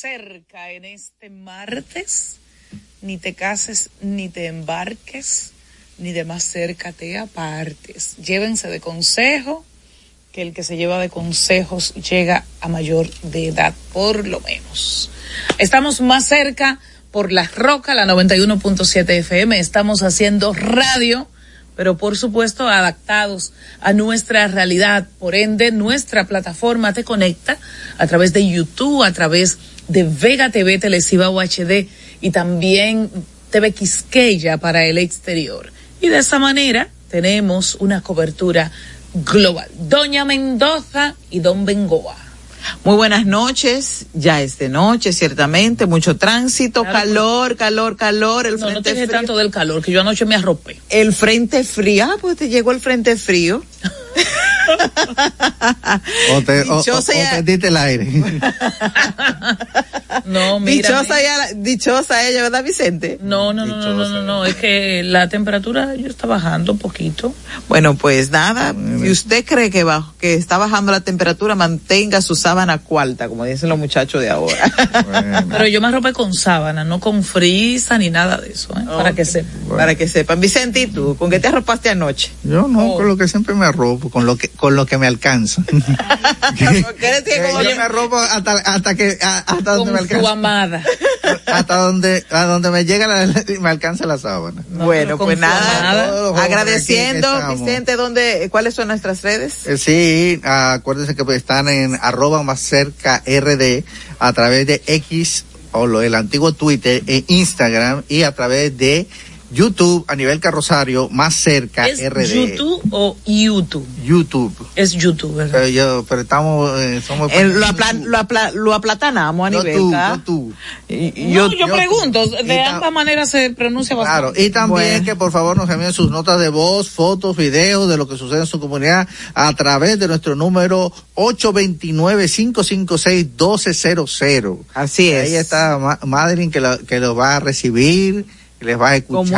cerca en este martes ni te cases, ni te embarques, ni de más cerca te apartes. Llévense de consejo, que el que se lleva de consejos llega a mayor de edad, por lo menos. Estamos más cerca por La Roca, la 91.7 FM. Estamos haciendo radio, pero por supuesto adaptados a nuestra realidad. Por ende, nuestra plataforma te conecta a través de YouTube, a través Vega TV Telesiva UHD y también TV Quisqueya para el exterior. Y de esa manera tenemos una cobertura global. Doña Mendoza y Don Bengoa. Muy buenas noches, ya es de noche, ciertamente, mucho tránsito, Claro, calor, calor, calor, el No, no frente te frío. tanto del calor, que yo anoche me arropé. El frente frío, ah, pues te llegó el frente frío. O te, o, o- o perdiste el aire. No, mira. Dichosa, ella, dichosa ella, ¿verdad, Vicente? No, no, no, no, no, no, no, es que la temperatura yo está bajando un poquito. Bueno, pues nada, si usted cree que, bajo, que está bajando la temperatura, mantenga su sábana cuarta, como dicen los muchachos de ahora. Bueno, Pero yo me arropé con sábana, no con frisa ni nada de eso, ¿eh? para que sepan. Para que sepan. Vicente, ¿y tú? ¿Con qué te arropaste anoche? yo no, Oh. con lo que siempre me arropo, con lo que, con lo que me alcanza. Porque eres que como- yo me arropo hasta, hasta que, a- hasta donde me Con alcanza. amada. Hasta donde, a donde me llega la, me alcanza la sábana. No, bueno, pues nada, agradeciendo. Vicente, ¿dónde, ¿cuáles son nuestras redes? Eh, Sí, acuérdense que están en arroba más cerca RD a través de X o lo, el antiguo Twitter e Instagram y a través de YouTube a nivel carrosario más cerca ¿Es RD. YouTube o YouTube? YouTube. Es YouTube, ¿verdad? Pero yo, pero estamos, eh, somos. El- lo, apla- lo, apla- lo aplatanamos a nivel YouTube, ¿ca? YouTube. Y- y No, yo, yo, yo- pregunto, de ambas maneras se pronuncia Claro, bastante. y también Bueno. que por favor nos envíen sus notas de voz, fotos, videos de lo que sucede en su comunidad a través de nuestro número 829-556-1200. Así es. Ahí está Ma- Madeline que, lo- que los va a recibir, les va a escuchar. mucho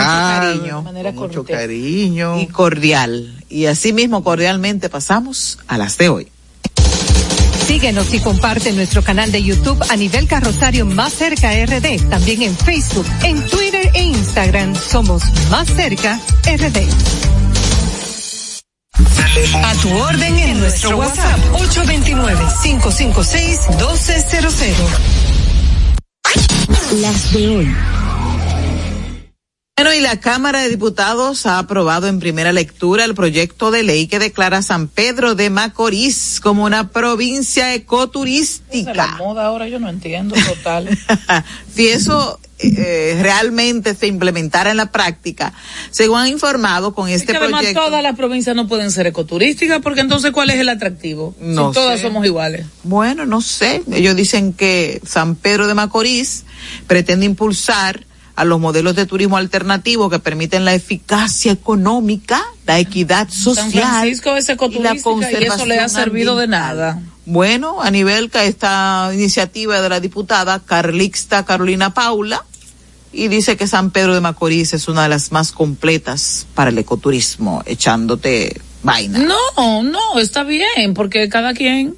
cariño. De manera Con mucho cariño. y cordial. Y así mismo cordialmente pasamos a las de hoy. Síguenos y comparte nuestro canal de YouTube a nivel carrosario Más Cerca RD. También en Facebook, en Twitter e Instagram somos Más Cerca RD. A tu orden en nuestro WhatsApp 829-556-1200. Las de hoy. Bueno, y la Cámara de Diputados ha aprobado en primera lectura el proyecto de ley que declara San Pedro de Macorís como una provincia Esa es la ecoturística. moda ahora yo no entiendo total. si eso eh, realmente se implementara en la práctica, según han informado con Es este que además proyecto. todas las provincias no pueden ser ecoturísticas porque entonces ¿cuál es el atractivo? No si todas sé. somos iguales. Bueno, no sé. Ellos dicen que San Pedro de Macorís pretende impulsar a los modelos de turismo alternativo que permiten la eficacia económica, la equidad social. Y la ecoturística y, eso le ha conservación servido de nada. Bueno, a nivel que esta iniciativa de la diputada Carlixta Carolina Paula y dice que San Pedro de Macorís es una de las más completas para el ecoturismo, echándote No, no, está bien, porque cada quien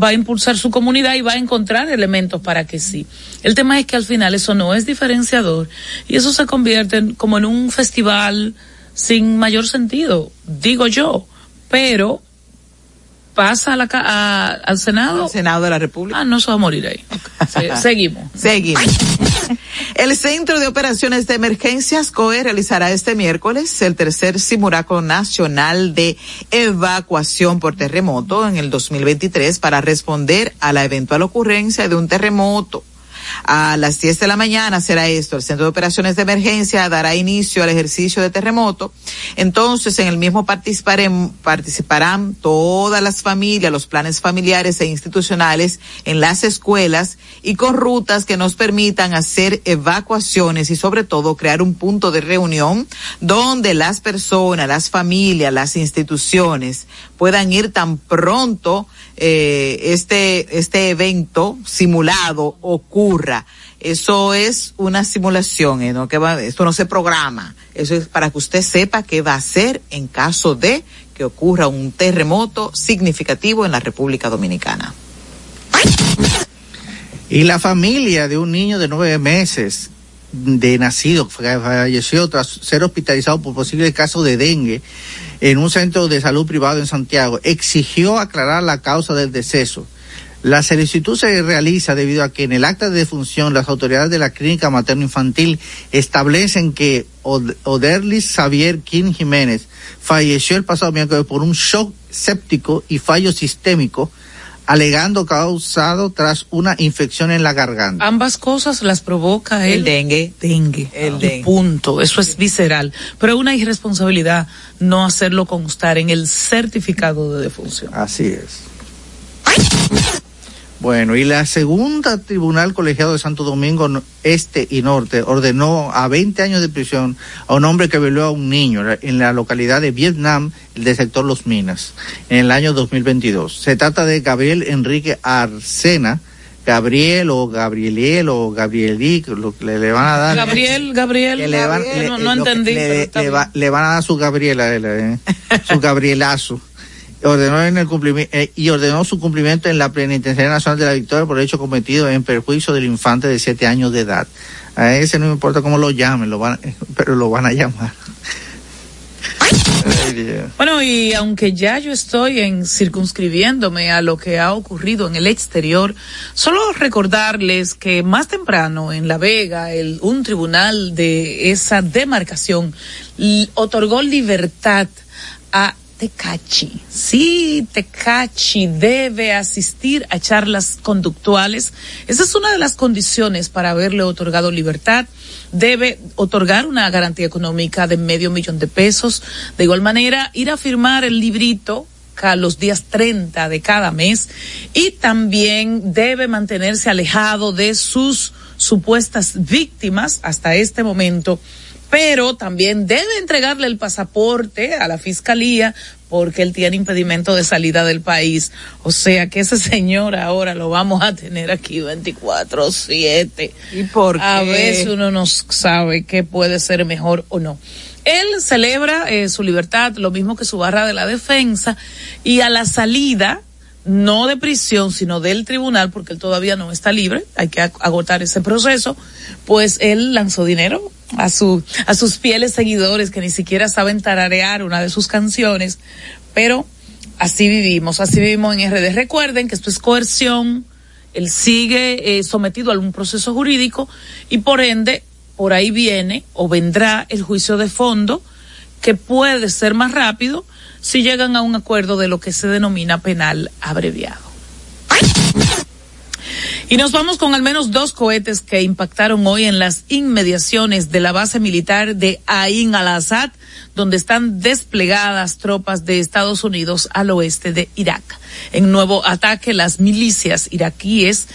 va a impulsar su comunidad y va a encontrar elementos para que sí. El tema es que al final eso no es diferenciador y eso se convierte en- como en un festival sin mayor sentido, digo yo, pero pasa a la, a- al Senado. Al Senado de la República. Ah, no se va a morir ahí. Se- seguimos. Seguimos. El Centro de Operaciones de Emergencias COE realizará este miércoles el tercer simulacro nacional de evacuación por terremoto en el 2023 para responder a la eventual ocurrencia de un terremoto. A las 10 de la mañana será esto. El Centro de Operaciones de Emergencia dará inicio al ejercicio de terremoto. Entonces, en el mismo participarán todas las familias, los planes familiares e institucionales en las escuelas y con rutas que nos permitan hacer evacuaciones y sobre todo crear un punto de reunión donde las personas, las familias, las instituciones puedan ir tan pronto eh, este, este evento simulado ocurra. Eso es una simulación, ¿eh? ¿no? Que va, esto no se programa. Eso es para que usted sepa qué va a hacer en caso de que ocurra un terremoto significativo en la República Dominicana. Y la familia de un niño de nueve meses de nacido falleció tras ser hospitalizado por posible caso de dengue en un centro de salud privado en Santiago, exigió aclarar la causa del deceso. La solicitud se realiza debido a que en el acta de defunción las autoridades de la clínica materno-infantil establecen que Oderlis Xavier King Jiménez falleció el pasado miércoles por un shock séptico y fallo sistémico alegando causado tras una infección en la garganta. Ambas cosas las provoca el, dengue. Dengue. El dengue. Punto. Eso es visceral. Pero una irresponsabilidad no hacerlo constar en el certificado de defunción. Así es. Bueno, y la segunda tribunal colegiado de Santo Domingo Este y Norte ordenó a 20 años de prisión a un hombre que violó a un niño en la localidad de Vietnam, del sector Los Minas, en el año 2022. Se trata de Gabriel Enrique Arcena, Gabriel o Gabrieliel o Gabrielic, lo que le, van a dar. Gabriel, Gabriel, le van, no, entendí. Le, van a dar su Gabriela, eh, su Gabrielazo ordenó en el cumplimiento eh, y ordenó su cumplimiento en la Penitenciaria Nacional de la Victoria por hecho cometido en perjuicio del infante de siete años de edad. A ese no me importa cómo lo llamen, lo van, pero lo van a llamar. bueno, y aunque ya yo estoy en circunscribiéndome a lo que ha ocurrido en el exterior, solo recordarles que más temprano en La Vega, el, un tribunal de esa demarcación otorgó libertad a Tecachi. Sí, Tecachi debe asistir a charlas conductuales. Esa es una de las condiciones para haberle otorgado libertad. Debe otorgar una garantía económica de medio millón de pesos. De igual manera, ir a firmar el librito a los días 30 de cada mes y también debe mantenerse alejado de sus supuestas víctimas hasta este momento pero también debe entregarle el pasaporte a la fiscalía porque él tiene impedimento de salida del país. O sea que ese señor ahora lo vamos a tener aquí 24/7. ¿Y por qué? A veces uno no sabe qué puede ser mejor o no. Él celebra eh, su libertad, lo mismo que su barra de la defensa, y a la salida, no de prisión, sino del tribunal, porque él todavía no está libre, hay que agotar ese proceso, pues él lanzó dinero a su, a sus fieles seguidores que ni siquiera saben tararear una de sus canciones, pero así vivimos, así vivimos en RD. Recuerden que esto es coerción, él sigue eh, sometido a algún proceso jurídico y por ende, por ahí viene o vendrá el juicio de fondo que puede ser más rápido si llegan a un acuerdo de lo que se denomina penal abreviado. Y nos vamos con al menos dos cohetes que impactaron hoy en las inmediaciones de la base militar de Ain al-Assad, donde están desplegadas tropas de Estados Unidos al oeste de Irak. En nuevo ataque, las milicias iraquíes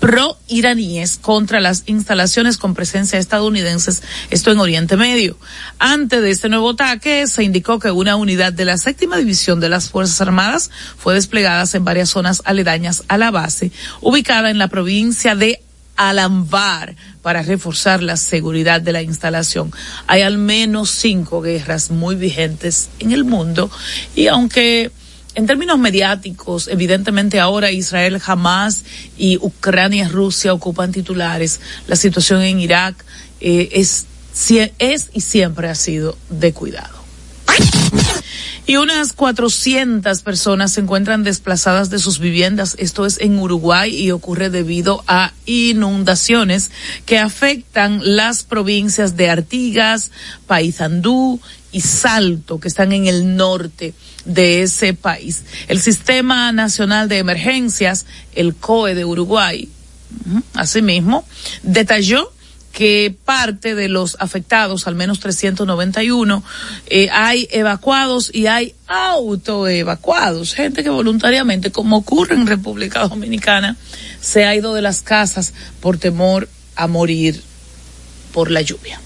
pro-iraníes contra las instalaciones con presencia estadounidenses, esto en Oriente Medio. Antes de este nuevo ataque, se indicó que una unidad de la séptima división de las Fuerzas Armadas fue desplegada en varias zonas aledañas a la base, ubicada en la provincia de Alambar para reforzar la seguridad de la instalación. Hay al menos cinco guerras muy vigentes en el mundo y aunque en términos mediáticos, evidentemente ahora Israel jamás y Ucrania Rusia ocupan titulares. La situación en Irak eh, es, es y siempre ha sido de cuidado. Y unas 400 personas se encuentran desplazadas de sus viviendas. Esto es en Uruguay y ocurre debido a inundaciones que afectan las provincias de Artigas, Paysandú y Salto, que están en el norte de ese país. El Sistema Nacional de Emergencias, el COE de Uruguay, asimismo, detalló que parte de los afectados, al menos 391, eh, hay evacuados y hay autoevacuados, gente que voluntariamente, como ocurre en República Dominicana, se ha ido de las casas por temor a morir por la lluvia.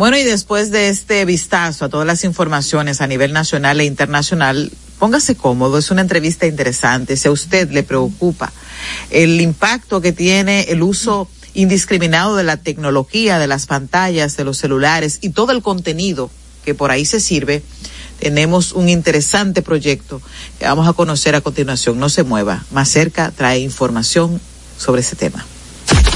Bueno, y después de este vistazo a todas las informaciones a nivel nacional e internacional, póngase cómodo, es una entrevista interesante. Si a usted le preocupa el impacto que tiene el uso indiscriminado de la tecnología, de las pantallas, de los celulares y todo el contenido que por ahí se sirve, tenemos un interesante proyecto que vamos a conocer a continuación. No se mueva. Más cerca trae información sobre ese tema.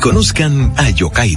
Conozcan a Yokairi.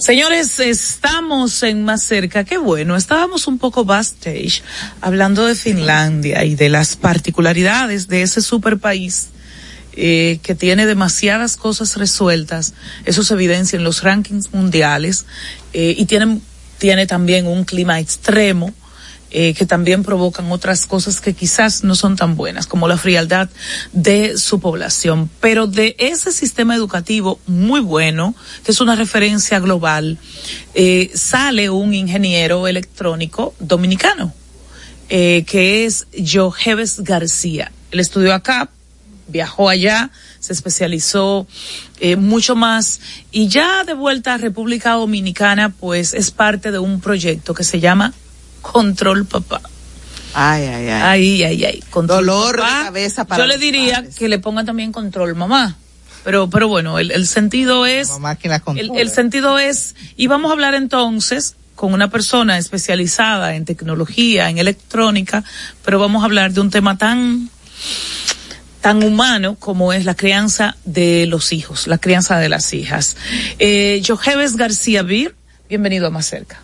Señores, estamos en más cerca. Qué bueno. Estábamos un poco backstage hablando de Finlandia y de las particularidades de ese super país eh, que tiene demasiadas cosas resueltas. Eso se evidencia en los rankings mundiales eh, y tiene, tiene también un clima extremo eh, que también provocan otras cosas que quizás no son tan buenas, como la frialdad de su población. Pero de ese sistema educativo muy bueno, que es una referencia global, eh, sale un ingeniero electrónico dominicano, eh, que es Joheves García. Él estudió acá, viajó allá, se especializó mucho más y ya de vuelta a República Dominicana, pues es parte de un proyecto que se llama Control Papá. Ay, ay, ay. Ay, ay, ay. Control Dolor papá. de cabeza para Yo le diría padres. que le pongan también control mamá. Pero, pero bueno, el, el sentido es, Mamá que la el, controla. el sentido es, y vamos a hablar entonces con una persona especializada en tecnología, en electrónica, pero vamos a hablar de un tema tan, tan humano como es la crianza de los hijos, la crianza de las hijas. Eh, Joheves García Bir, bienvenido a Más Cerca.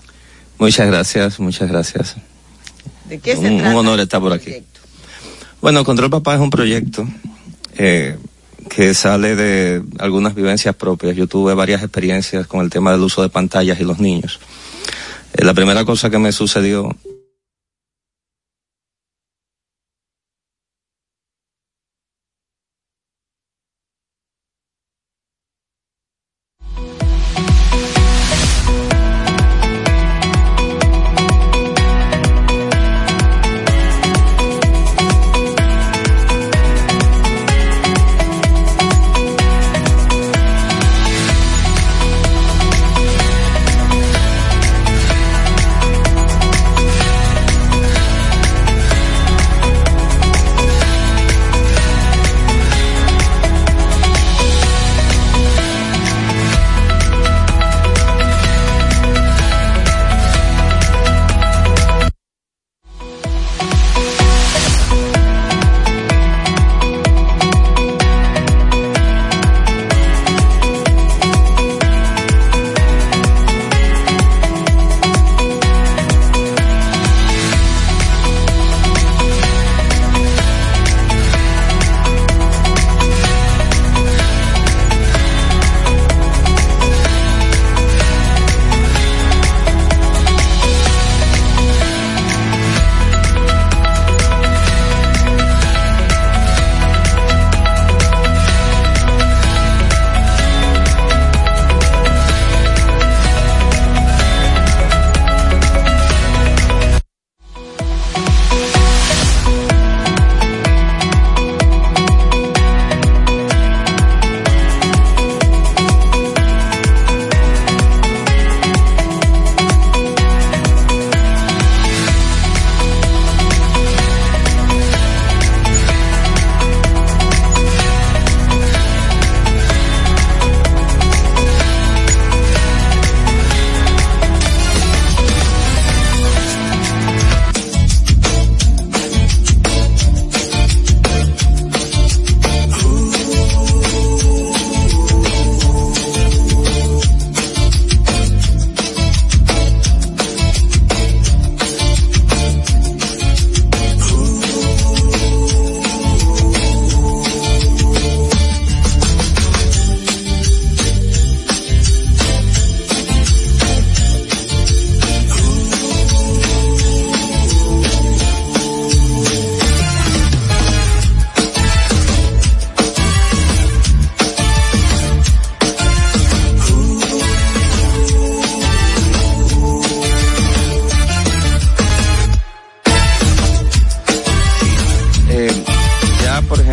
Muchas gracias, muchas gracias. ¿De qué se Un, un trata honor este estar por aquí. proyecto? Bueno, Control Papá es un proyecto eh, que sale de algunas vivencias propias. Yo tuve varias experiencias con el tema del uso de pantallas y los niños. Eh, la primera cosa que me sucedió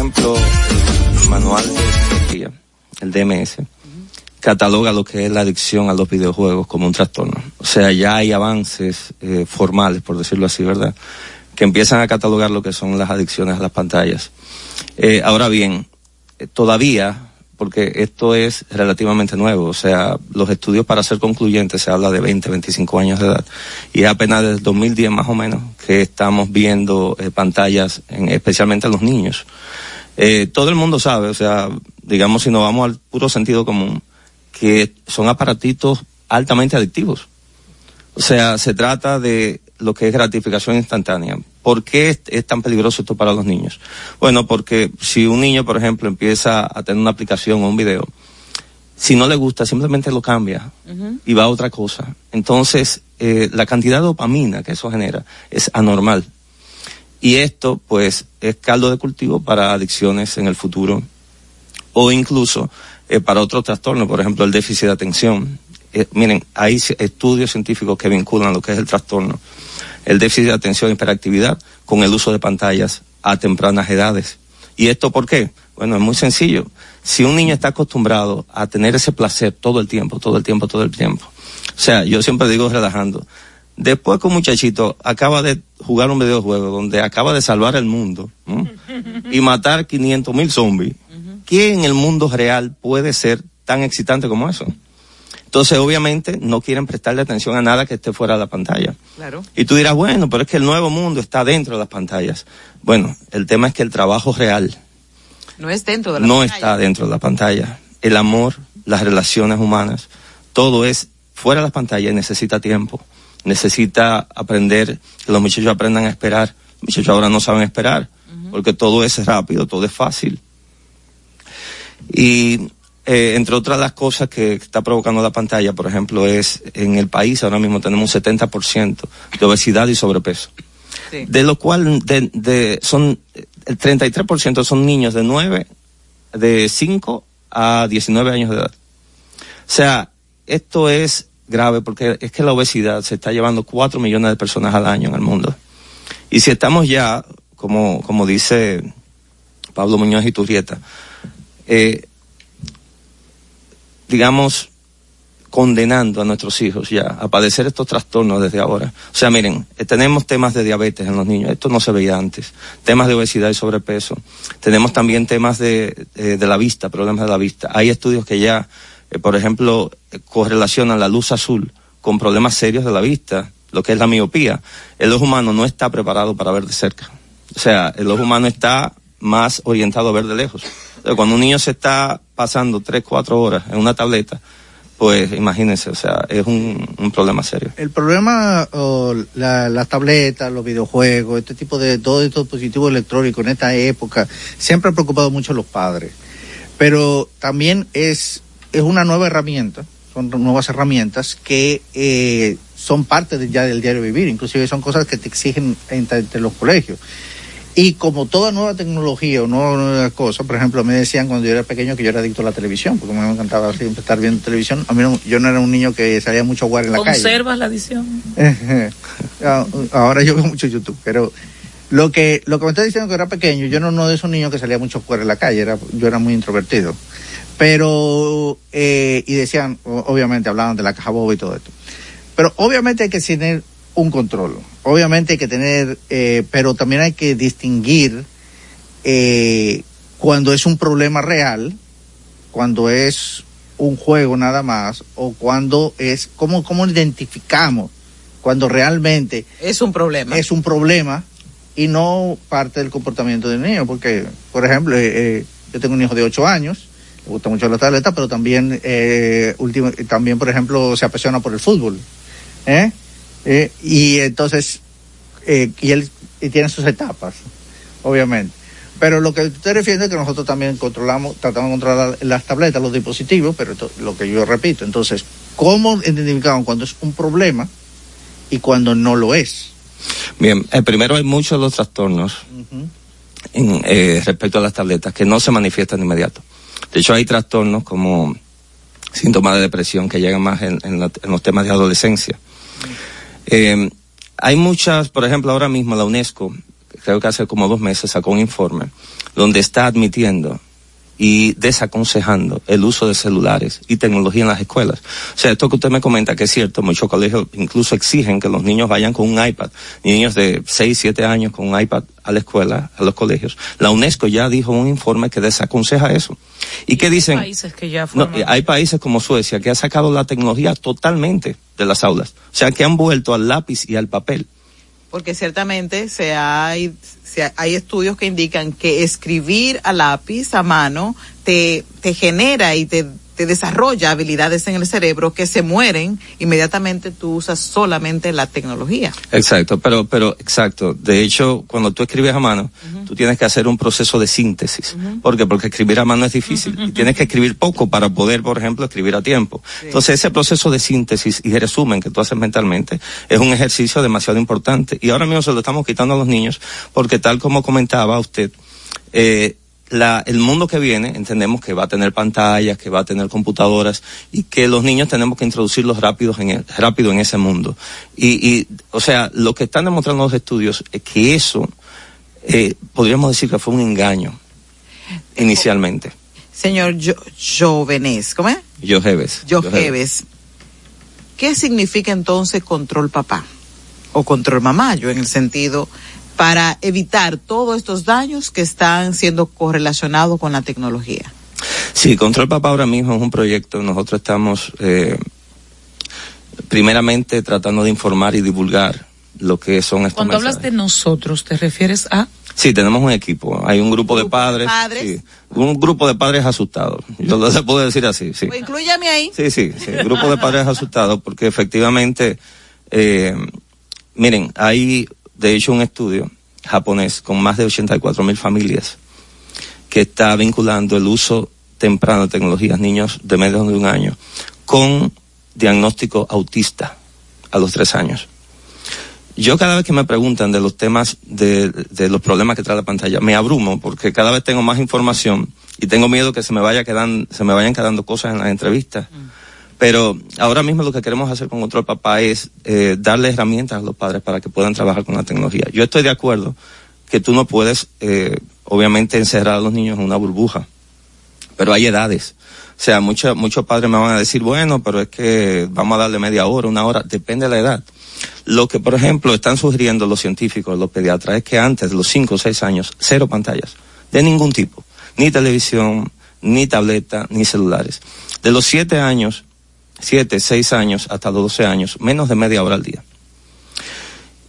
ejemplo, el manual de psiquiatría, el DMS, cataloga lo que es la adicción a los videojuegos como un trastorno. O sea, ya hay avances eh, formales, por decirlo así, ¿verdad? Que empiezan a catalogar lo que son las adicciones a las pantallas. Eh, ahora bien, eh, todavía, porque esto es relativamente nuevo, o sea, los estudios para ser concluyentes se habla de 20, 25 años de edad, y es apenas desde 2010 más o menos que estamos viendo pantallas, en, especialmente en los niños. Eh, todo el mundo sabe, o sea, digamos si nos vamos al puro sentido común, que son aparatitos altamente adictivos. O sea, se trata de lo que es gratificación instantánea. ¿Por qué es, es, tan peligroso esto para los niños? Bueno, porque si un niño, por ejemplo, empieza a tener una aplicación o un video, si no le gusta, simplemente lo cambia uh -huh. y va a otra cosa. Entonces, eh, la cantidad de dopamina que eso genera es anormal. Y esto, pues, es caldo de cultivo para adicciones en el futuro o incluso eh, para otros trastornos, por ejemplo, el déficit de atención. Eh, miren, hay estudios científicos que vinculan lo que es el trastorno el déficit de atención y hiperactividad con el uso de pantallas a tempranas edades. ¿Y esto por qué? Bueno, es muy sencillo. Si un niño está acostumbrado a tener ese placer todo el tiempo, todo el tiempo, todo el tiempo. O sea, yo siempre digo relajando. Después que un muchachito acaba de jugar un videojuego donde acaba de salvar el mundo ¿no? y matar 500 mil zombies, ¿quién en el mundo real puede ser tan excitante como eso? Entonces, obviamente, no quieren prestarle atención a nada que esté fuera de la pantalla. Claro. Y tú dirás, bueno, pero es que el nuevo mundo está dentro de las pantallas. Bueno, el tema es que el trabajo real no es dentro de la no pantalla. está dentro de la pantalla. El amor, las relaciones humanas, todo es fuera de las pantallas y necesita tiempo. Necesita aprender, que los muchachos aprendan a esperar. Los muchachos ahora no saben esperar, uh -huh. porque todo es rápido, todo es fácil. Y eh, entre otras las cosas que está provocando la pantalla, por ejemplo, es en el país ahora mismo tenemos un 70% de obesidad y sobrepeso. Sí. De lo cual de, de, son el 33% son niños de 9, de 5 a 19 años de edad. O sea, esto es grave porque es que la obesidad se está llevando 4 millones de personas al año en el mundo. Y si estamos ya, como, como dice Pablo Muñoz y Turrieta, eh, digamos, condenando a nuestros hijos ya a padecer estos trastornos desde ahora. O sea, miren, eh, tenemos temas de diabetes en los niños, esto no se veía antes, temas de obesidad y sobrepeso, tenemos también temas de, eh, de la vista, problemas de la vista. Hay estudios que ya, eh, por ejemplo, correlacionan la luz azul con problemas serios de la vista, lo que es la miopía. El ojo humano no está preparado para ver de cerca. O sea, el ojo humano está más orientado a ver de lejos. Cuando un niño se está pasando tres, cuatro horas en una tableta, pues imagínense, o sea, es un, problema serio. El problema, la, las tabletas, los videojuegos, este tipo de todo estos dispositivos electrónicos en esta época, siempre ha preocupado mucho a los padres. Pero también es, es una nueva herramienta, son nuevas herramientas que eh, son parte de, ya del diario vivir, inclusive son cosas que te exigen entre, entre los colegios. Y como toda nueva tecnología o nueva, nueva, cosa, por ejemplo, me decían cuando yo era pequeño que yo era adicto a la televisión, porque me encantaba siempre estar viendo televisión. A mí no, yo no era un niño que salía mucho a jugar en la calle. ¿Conservas la adicción? Ahora yo veo mucho YouTube, pero lo que lo que me está diciendo que era pequeño, yo no, no de esos niños que salía mucho a jugar en la calle, era, yo era muy introvertido. Pero, eh, y decían, obviamente hablaban de la caja boba y todo esto. Pero obviamente hay que tener un control. Obviamente hay que tener, eh, pero también hay que distinguir eh, cuando es un problema real, cuando es un juego nada más, o cuando es, ¿cómo, cómo identificamos cuando realmente es un problema? Es un problema y no parte del comportamiento del niño, porque, por ejemplo, eh, yo tengo un hijo de 8 años, le gusta mucho la tableta, pero también, eh, último, también, por ejemplo, se apasiona por el fútbol. ¿eh? Eh, y entonces, eh, y él y tiene sus etapas, obviamente. Pero lo que te refieres es que nosotros también controlamos, tratamos de controlar las tabletas, los dispositivos, pero esto, lo que yo repito, entonces, ¿cómo identificamos cuando es un problema y cuando no lo es? Bien, eh, primero hay muchos de los trastornos uh -huh. en, eh, respecto a las tabletas que no se manifiestan de inmediato. De hecho, hay trastornos como síntomas de depresión que llegan más en, en, la, en los temas de adolescencia. Eh, hay muchas, por ejemplo, ahora mismo la UNESCO, creo que hace como dos meses sacó un informe donde está admitiendo y desaconsejando el uso de celulares y tecnología en las escuelas. O sea, esto que usted me comenta que es cierto, muchos colegios incluso exigen que los niños vayan con un iPad, niños de 6, 7 años con un iPad a la escuela, a los colegios. La UNESCO ya dijo un informe que desaconseja eso. ¿Y, qué dicen? Países que ya No, hay países como Suecia que ha sacado la tecnología totalmente de las aulas. O sea, que han vuelto al lápiz y al papel. Porque ciertamente se hay, se ha- hay estudios que indican que escribir a lápiz, a mano, te, te genera y te, te desarrolla habilidades en el cerebro que se mueren, inmediatamente tú usas solamente la tecnología. Exacto, pero, pero, exacto. De hecho, cuando tú escribes a mano, tú tienes que hacer un proceso de síntesis. ¿Por qué? Porque escribir a mano es difícil. Y tienes que escribir poco para poder, por ejemplo, escribir a tiempo. Entonces, ese proceso de síntesis y de resumen que tú haces mentalmente es un ejercicio demasiado importante. Y ahora mismo se lo estamos quitando a los niños porque tal como comentaba usted, eh, la, el mundo que viene, entendemos que va a tener pantallas, que va a tener computadoras y que los niños tenemos que introducirlos rápidos en el- rápido en ese mundo. Y, y, o sea, lo que están demostrando los estudios es que eso, eh, podríamos decir que fue un engaño inicialmente. Señor Jovenes, ¿cómo es? Yo Jeves. Jovenes. ¿Qué significa entonces control papá? O control mamá, yo en el sentido para evitar todos estos daños que están siendo correlacionados con la tecnología. Sí, Control Papá ahora mismo es un proyecto. Nosotros estamos, eh, primeramente, tratando de informar y divulgar lo que son estos Cuando hablas de nosotros, ¿te refieres a? Sí, tenemos un equipo. Hay un grupo, de padres. padres. sí, un grupo de padres asustados. Yo lo se puedo decir así, sí. Pues inclúyame ahí. Sí, sí, sí. Grupo de padres asustados porque efectivamente, eh, miren, hay de hecho un estudio japonés con más de 84 mil familias que está vinculando el uso temprano de tecnologías, niños de menos de un año, con diagnóstico autista a los tres años. Yo cada vez que me preguntan de los temas, de, de los problemas que trae la pantalla, me abrumo porque cada vez tengo más información y tengo miedo que se me vaya quedan, se me vayan quedando cosas en las entrevistas. Pero ahora mismo lo que queremos hacer con Control Papá es eh, darle herramientas a los padres para que puedan trabajar con la tecnología. Yo estoy de acuerdo que tú no puedes, eh, obviamente, encerrar a los niños en una burbuja, pero hay edades. O sea, muchos muchos padres me van a decir, bueno, pero es que vamos a darle media hora, una hora, depende de la edad. Lo que, por ejemplo, están sugiriendo los científicos, los pediatras, es que antes de los 5 o 6 años, cero pantallas, de ningún tipo, ni televisión, ni tableta, ni celulares. De los 7 años, 7, 6 años hasta los 12 años, menos de media hora al día.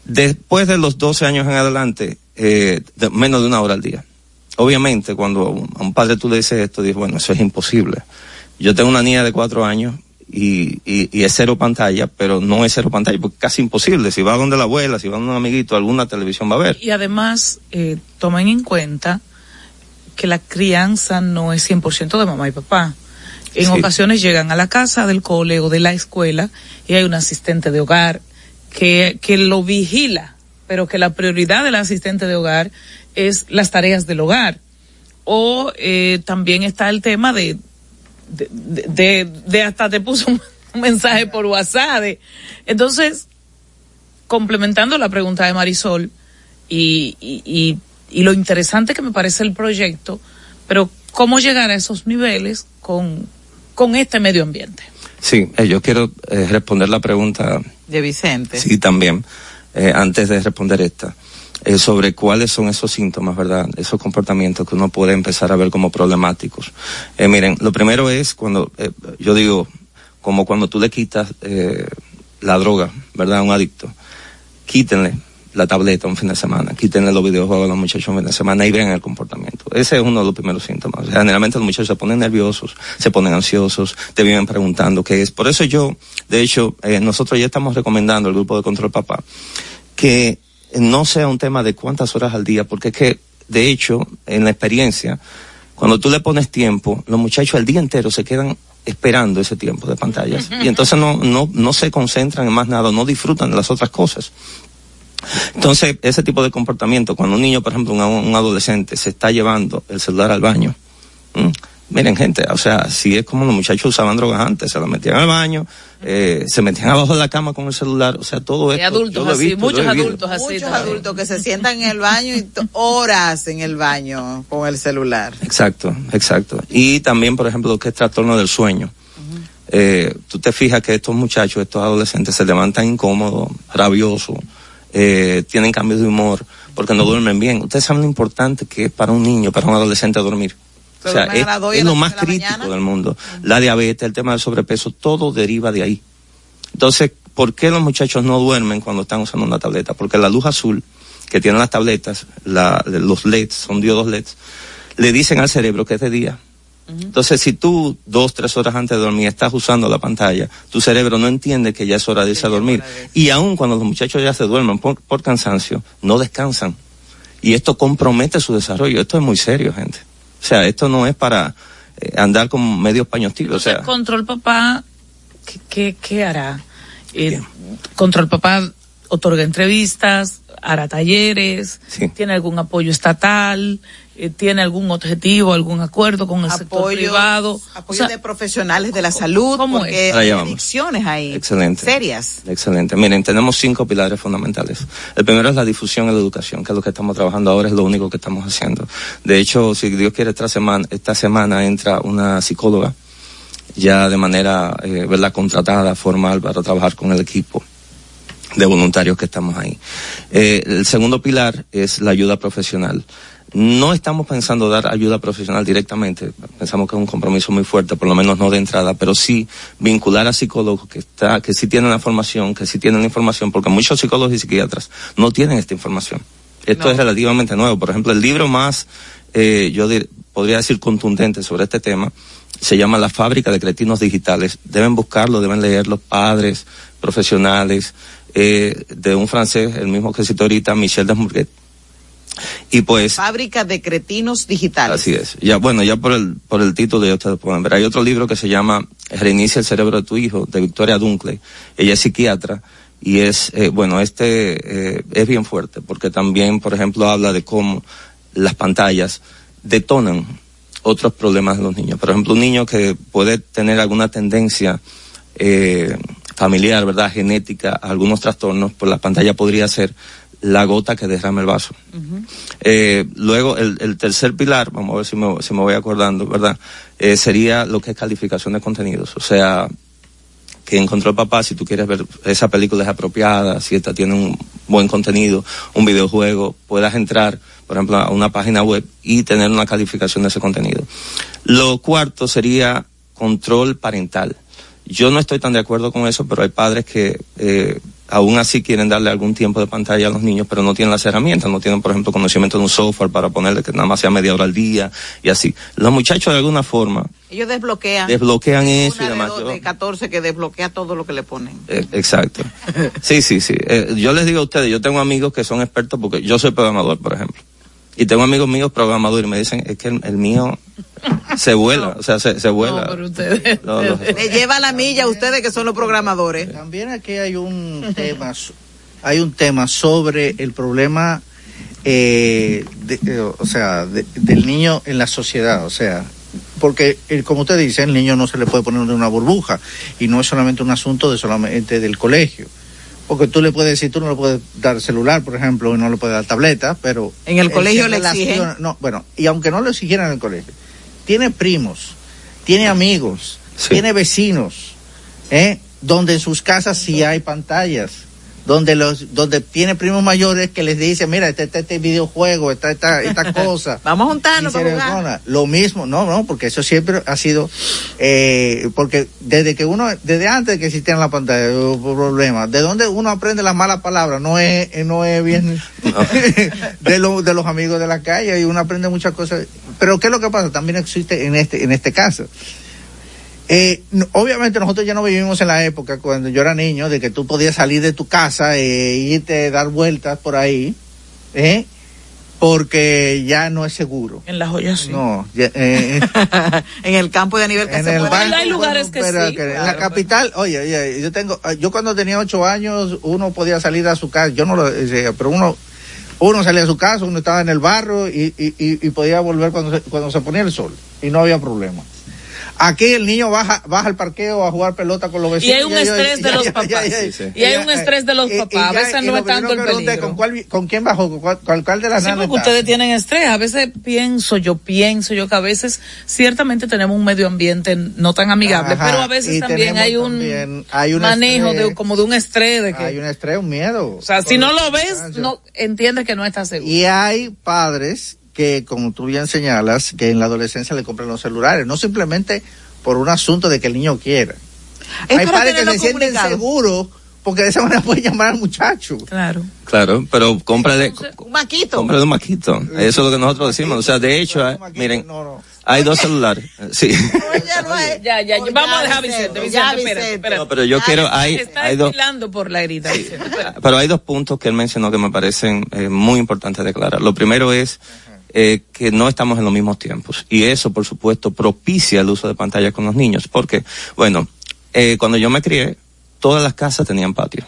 Después de los 12 años en adelante, eh, menos de una hora al día. Obviamente, cuando a un padre tú le dices esto, dices, bueno, eso es imposible. Yo tengo una niña de cuatro años y, y, es cero pantalla, pero no es cero pantalla, porque casi imposible. Si va donde la abuela, si va donde un amiguito, alguna televisión va a ver. Y además, eh, tomen en cuenta que la crianza no es 100% de mamá y papá. En Sí. ocasiones llegan a la casa del cole o de la escuela y hay un asistente de hogar que, que lo vigila, pero que la prioridad del asistente de hogar es las tareas del hogar. O eh, también está el tema de, de, de, de- hasta te puso un, un mensaje por WhatsApp. de- entonces, complementando la pregunta de Marisol y, y, y, y lo interesante que me parece el proyecto, pero cómo llegar a esos niveles con, con este medio ambiente. Sí, eh, yo quiero eh, responder la pregunta De Vicente. Sí, también. Eh, antes de responder esta, eh, sobre cuáles son esos síntomas, ¿verdad? Esos comportamientos que uno puede empezar a ver como problemáticos. Eh, miren, lo primero es cuando, eh, yo digo, como cuando tú le quitas eh, la droga, ¿verdad? A un adicto. Quítenle la tableta un fin de semana, quítenle los videojuegos a los muchachos un fin de semana y vean el comportamiento. Ese es uno de los primeros síntomas. Generalmente los muchachos se ponen nerviosos, se ponen ansiosos, te viven preguntando qué es. Por eso yo, de hecho, eh, nosotros ya estamos recomendando al grupo de control papá que no sea un tema de cuántas horas al día, porque es que, de hecho, en la experiencia, cuando tú le pones tiempo, los muchachos el día entero se quedan esperando ese tiempo de pantallas y entonces no, no, no se concentran en más nada, no disfrutan de las otras cosas. Entonces, ese tipo de comportamiento, cuando un niño, por ejemplo, un, un adolescente, se está llevando el celular al baño, ¿m? Miren, gente, o sea, si es como los muchachos usaban drogas antes, se las metían al baño, eh, se metían abajo de la cama con el celular, o sea, todo Hay esto. adultos yo lo he así, visto, muchos adultos así. Muchos también. adultos que se sientan en el baño y horas en el baño con el celular. Exacto, exacto. Y también, por ejemplo, lo que es trastorno del sueño. Eh, tú te fijas que estos muchachos, estos adolescentes, se levantan incómodos, rabiosos, eh, tienen cambios de humor, porque no duermen bien. Ustedes saben lo importante que es para un niño, para un adolescente dormir. Se O sea, es, lo más de crítico mañana. del mundo. La diabetes, el tema del sobrepeso, todo deriva de ahí. Entonces, ¿por qué los muchachos no duermen cuando están usando una tableta? Porque la luz azul que tienen las tabletas, la- los LEDs, son diodos LEDs, le dicen al cerebro que es de día. Entonces, si tú dos, tres horas antes de dormir estás usando la pantalla, tu cerebro no entiende que ya es hora de irse a dormir. Y aun cuando los muchachos ya se duermen por, por cansancio, no descansan. Y esto compromete su desarrollo. Esto es muy serio, gente. O sea, esto no es para eh, andar con medio paño tibio. O sea, Control Papá, ¿qué, qué, qué hará? Eh, Control Papá otorga entrevistas, hará talleres, Sí. tiene algún apoyo estatal, eh, tiene algún objetivo, algún acuerdo con el sector Apoyo, privado. apoyo O sea, de profesionales de la salud, ¿cómo porque hay adicciones ahí. Excelente. Serias. Excelente. Miren, tenemos cinco pilares fundamentales. El primero es la difusión y la educación, que es lo que estamos trabajando ahora, es lo único que estamos haciendo. De hecho, si Dios quiere, esta semana, esta semana entra una psicóloga ya de manera, eh, ¿verdad?, contratada, formal, para trabajar con el equipo de voluntarios que estamos ahí. Eh, el segundo pilar es la ayuda profesional. No estamos pensando dar ayuda profesional directamente, pensamos que es un compromiso muy fuerte, por lo menos no de entrada, pero sí vincular a psicólogos que está, que sí tienen la formación, que sí tienen la información, porque muchos psicólogos y psiquiatras no tienen esta información. Esto No. es relativamente nuevo. Por ejemplo, el libro más, eh, yo dir- podría decir contundente sobre este tema, se llama La fábrica de cretinos digitales. Deben buscarlo, deben leerlo padres, profesionales, eh, de un francés, el mismo que cito ahorita, Michel Desmourguet. Y pues, Fábrica de cretinos digitales. así es. Ya, bueno, ya por el, por el título ya ustedes pueden ver. Hay otro libro que se llama Reinicia el cerebro de tu hijo, de Victoria Dunkley. Ella es psiquiatra y es, eh, bueno, este eh, es bien fuerte porque también, por ejemplo, habla de cómo las pantallas detonan otros problemas de los niños. Por ejemplo, un niño que puede tener alguna tendencia eh, familiar, ¿verdad? Genética, a algunos trastornos, pues la pantalla podría ser la gota que derrama el vaso. Eh, luego, el, el tercer pilar, vamos a ver si me, si me voy acordando, ¿verdad? Eh, sería lo que es calificación de contenidos. O sea, que encontró el papá, si tú quieres ver esa película es apropiada, si esta tiene un buen contenido, un videojuego, puedas entrar, por ejemplo, a una página web y tener una calificación de ese contenido. Lo cuarto sería control parental. Yo no estoy tan de acuerdo con eso, pero hay padres que eh, aún así quieren darle algún tiempo de pantalla a los niños, pero no tienen las herramientas, no tienen, por ejemplo, conocimiento de un software para ponerle que nada más sea media hora al día y así. Los muchachos de alguna forma Ellos desbloquean. desbloquean eso y de, demás. dos- Yo- de 14 que desbloquea todo lo que le ponen. eh, exacto. Sí, sí, sí. Eh, yo les digo a ustedes, yo tengo amigos que son expertos porque yo soy programador, por ejemplo. Y tengo amigos míos programadores y me dicen, es que el, el mío se vuela, o sea, se, se vuela. No, pero ustedes. No. Le lleva la milla a ustedes que son los programadores. También aquí hay un tema, hay un tema sobre el problema, eh, de- eh, o sea, de- del niño en la sociedad, o sea, porque eh, como usted dice, el niño no se le puede poner en una burbuja y no es solamente un asunto de solamente del colegio. Porque tú le puedes decir, tú no le puedes dar celular, por ejemplo, y no le puedes dar tableta, pero... En el colegio le exigen. No, bueno, y aunque no lo exigieran en el colegio, tiene primos, tiene amigos, Sí. tiene vecinos, ¿eh? donde en sus casas sí hay pantallas, donde los, donde tiene primos mayores que les dicen, mira, este, este, este videojuego, esta, esta, esta cosa. Vamos a juntarnos para. Lo mismo, no, no, porque eso siempre ha sido, eh, porque desde que uno, desde antes de que existían las pantallas, hubo problemas. De dónde uno aprende las malas palabras, no es, no es bien de, lo- de los amigos de la calle y uno aprende muchas cosas. Pero ¿qué es lo que pasa? También existe en este, en este caso. Eh, no- obviamente nosotros ya no vivimos en la época cuando yo era niño de que tú podías salir de tu casa e irte a dar vueltas por ahí, ¿eh? porque ya no es seguro. En la joya sí. No, ya, eh, en el campo de nivel que en se el puede. banco, hay lugares que pero sí, en la capital, oye, oye, yo tengo, yo cuando tenía ocho años, uno podía salir a su casa, yo no lo decía, pero uno, Uno salía de su casa, uno estaba en el barro y, y, y, y podía volver cuando se, cuando se ponía el sol y no había problema. Aquí el niño baja, baja al parqueo a jugar pelota con los Y vecinos. hay un ya- estrés de los ya- papás. Y hay un estrés de los y- y papás. A veces y no es tanto el peligro. ¿Con, cuál, ¿Con quién bajó? ¿Con cuál, con cuál de las Sí, porque está? ustedes tienen estrés. A veces pienso, yo pienso, yo que a veces ciertamente tenemos un medio ambiente no tan amigable, Ajá, pero a veces y también hay un también- hay un manejo estrés. de como de un estrés de que, Hay un estrés, un miedo. o sea, si no lo ves, no entiendes que no estás seguro. Y hay padres que, como tú bien señalas, que en la adolescencia le compran los celulares, no simplemente por un asunto de que el niño quiera. Es hay padres que tenerlo se sienten seguros porque de esa manera pueden llamar al muchacho. Claro. Claro, pero cómprale, Un maquito. cómprale un maquito. Eso es lo que nosotros decimos. O sea, de hecho, hay- miren, hay dos celulares. Sí. Ya, ya, ya, vamos a dejar a Vicente, Vicente, Vicente. espérate. No, pero yo quiero, hay, Está hay dos, por la herida. Vicente, espérate. Pero hay dos puntos que él mencionó que me parecen eh, muy importantes declarar. Lo primero es eh, que no estamos en los mismos tiempos. Y eso, por supuesto, propicia el uso de pantallas con los niños. Porque, bueno, eh, cuando yo me crié, todas las casas tenían patio.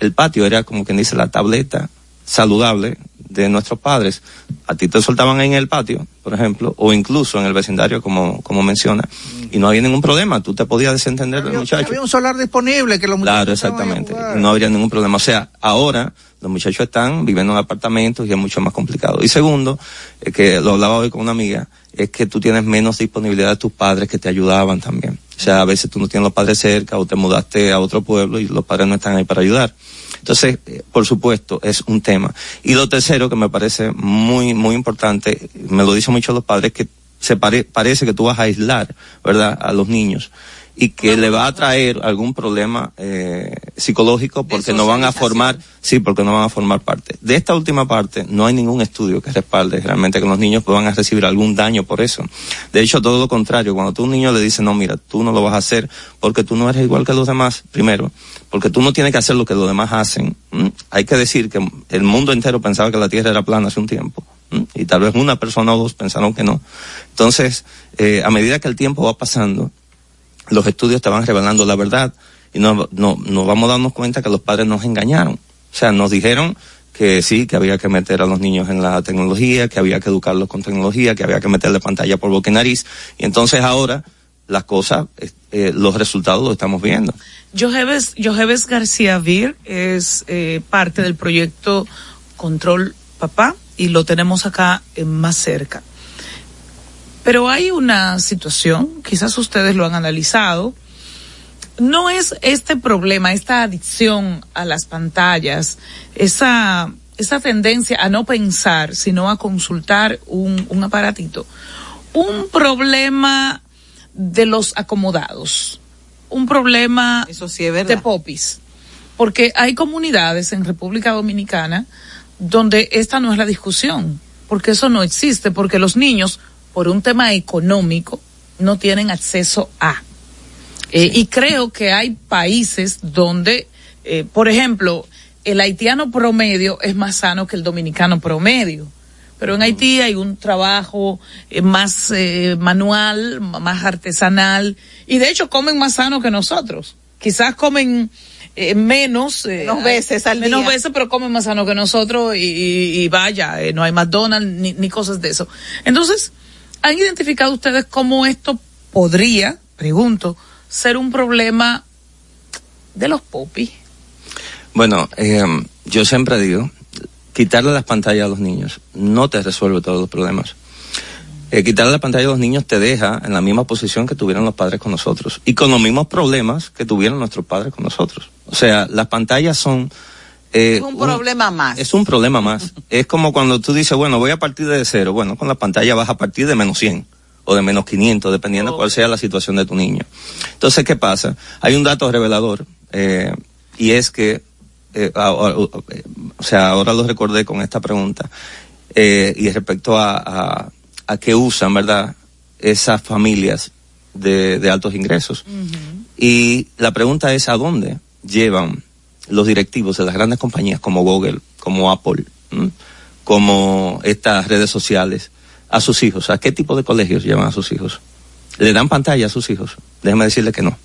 El patio era como quien dice la tableta saludable de nuestros padres. A ti te soltaban en el patio, por ejemplo, o incluso en el vecindario, como, como menciona, y no había ningún problema. Tú te podías desentender del muchacho. Había un solar disponible que los Claro, muchachos a exactamente. no habría ningún problema. O sea, ahora los muchachos están viviendo en apartamentos y es mucho más complicado. Y segundo, eh, que lo hablaba hoy con una amiga, es que tú tienes menos disponibilidad de tus padres que te ayudaban también. O sea, a veces tú no tienes los padres cerca o te mudaste a otro pueblo y los padres no están ahí para ayudar. Entonces, eh, por supuesto, es un tema. Y lo tercero que me parece muy, muy importante, me lo dicen mucho los padres, que se pare- parece que tú vas a aislar, ¿verdad?, a los niños y que le va a traer algún problema eh, psicológico porque no van a formar, sí, porque no van a formar parte. De esta última parte no hay ningún estudio que respalde realmente que los niños van a recibir algún daño por eso. De hecho, todo lo contrario, cuando tú a un niño le dices, no, mira, tú no lo vas a hacer porque tú no eres igual que los demás, primero, porque tú no tienes que hacer lo que los demás hacen. Hay que decir que el mundo entero pensaba que la Tierra era plana hace un tiempo. Y tal vez una persona o dos pensaron que no. Entonces, eh, a medida que el tiempo va pasando, los estudios van revelando la verdad y no, no, nos vamos dando cuenta que los padres nos engañaron. O sea, nos dijeron que sí, que había que meter a los niños en la tecnología, que había que educarlos con tecnología, que había que meterle pantalla por boca y nariz. Y entonces ahora las cosas, eh, eh, los resultados los estamos viendo. Jojeves, García Vir es eh, parte del proyecto Control Papá y lo tenemos acá más cerca. Pero hay una situación, quizás ustedes lo han analizado, no es este problema, esta adicción a las pantallas, esa, esa tendencia a no pensar, sino a consultar un, un aparatito, un problema de los acomodados, un problema Eso sí es verdad. de popis, porque hay comunidades en República Dominicana donde esta no es la discusión, porque eso no existe, porque los niños, por un tema económico, no tienen acceso a. Eh, Y creo que hay países donde, eh, por ejemplo, el haitiano promedio es más sano que el dominicano promedio. Pero en Haití hay un trabajo eh, más eh, manual, más artesanal, y de hecho comen más sano que nosotros. Quizás comen eh, menos, eh, Menos veces al menos día. veces, pero comen más sano que nosotros y, y- y vaya, eh, no hay McDonald's ni, ni cosas de eso. Entonces, ¿han identificado ustedes cómo esto podría, pregunto, ser un problema de los popis? Bueno, eh, yo siempre digo, quitarle las pantallas a los niños no te resuelve todos los problemas. Eh, quitarle la pantalla a los niños te deja en la misma posición que tuvieron los padres con nosotros y con los mismos problemas que tuvieron nuestros padres con nosotros. O sea, las pantallas son... eh, Es un problema más. Es un problema más. es como cuando tú dices, bueno, voy a partir de cero. Bueno, con la pantalla vas a partir de menos 100 o de menos 500, dependiendo Oh. cuál sea la situación de tu niño. Entonces, ¿qué pasa? Hay un dato revelador eh, y es que, eh, a- a- eh, o sea, ahora lo recordé con esta pregunta eh, y respecto a, a, a qué usan, ¿verdad? Esas familias de, de altos ingresos. Y la pregunta es, ¿a dónde llevan los directivos de las grandes compañías como Google, como Apple, ¿m? como estas redes sociales, a sus hijos? ¿A qué tipo de colegios llevan a sus hijos? ¿Le dan pantalla a sus hijos? Déjeme decirle que no.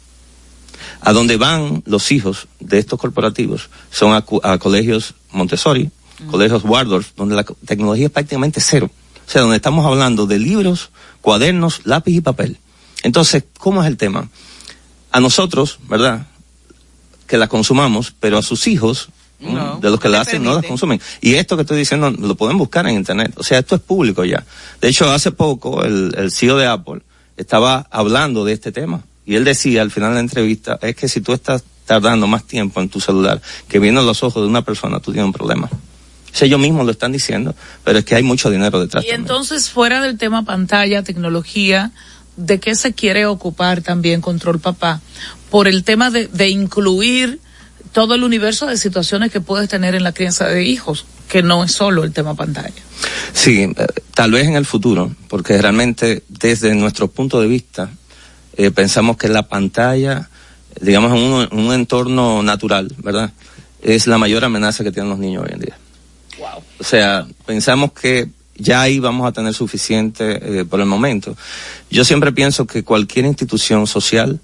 A donde van los hijos de estos corporativos son a, a colegios Montessori, colegios Waldorf, donde la tecnología es prácticamente cero. O sea, donde estamos hablando de libros, cuadernos, lápiz y papel. Entonces, ¿cómo es el tema? A nosotros, ¿verdad? Que la consumamos, pero a sus hijos, No, de los que no la hacen, no la permiten. consumen. Y esto que estoy diciendo lo pueden buscar en internet. O sea, esto es público ya. De hecho, hace poco el, el CEO de Apple estaba hablando de este tema. Y él decía al final de la entrevista, es que si tú estás tardando más tiempo en tu celular que viendo los ojos de una persona, tú tienes un problema. O sea, ellos mismos lo están diciendo, pero es que hay mucho dinero detrás. Y también. entonces, fuera del tema pantalla, tecnología, ¿de qué se quiere ocupar también Control Papá? Por el tema de, de incluir todo el universo de situaciones que puedes tener en la crianza de hijos, que no es solo el tema pantalla. Sí, eh, tal vez en el futuro, porque realmente desde nuestro punto de vista eh, pensamos que la pantalla, digamos en un, un entorno natural, ¿verdad? Es la mayor amenaza que tienen los niños hoy en día. O sea, pensamos que ya ahí vamos a tener suficiente eh, por el momento. Yo siempre pienso que cualquier institución social,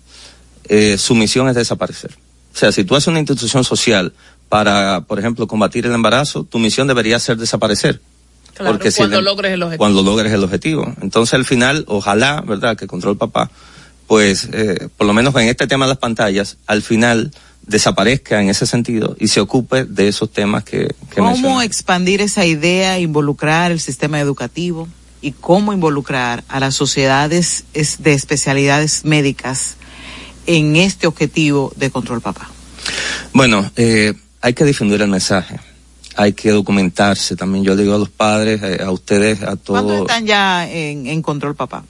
eh, su misión es desaparecer. O sea, si tú haces una institución social para, por ejemplo, combatir el embarazo, tu misión debería ser desaparecer. Claro, Porque si cuando el- logres el objetivo. Cuando logres el objetivo. Entonces, al final, ojalá, ¿verdad?, que Control Papá, pues, eh, por lo menos en este tema de las pantallas, al final desaparezca en ese sentido y se ocupe de esos temas que, que ¿Cómo mencioné. expandir esa idea, involucrar el sistema educativo y cómo involucrar a las sociedades es- de especialidades médicas en este objetivo de control papá? Bueno, eh, hay que difundir el mensaje. Hay que documentarse también. Yo digo a los padres, eh, a ustedes, a ¿Cuántos todos. están ya en, en control papá?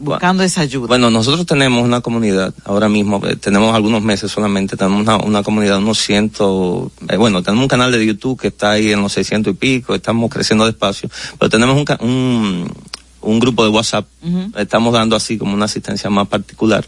Buscando esa ayuda. Bueno, nosotros tenemos una comunidad, ahora mismo, eh, tenemos algunos meses solamente, tenemos una, una comunidad unos cientos, eh, bueno, tenemos un canal de YouTube que está ahí en los 600 y pico, estamos creciendo despacio, pero tenemos un, un, un grupo de WhatsApp, estamos dando así como una asistencia más particular.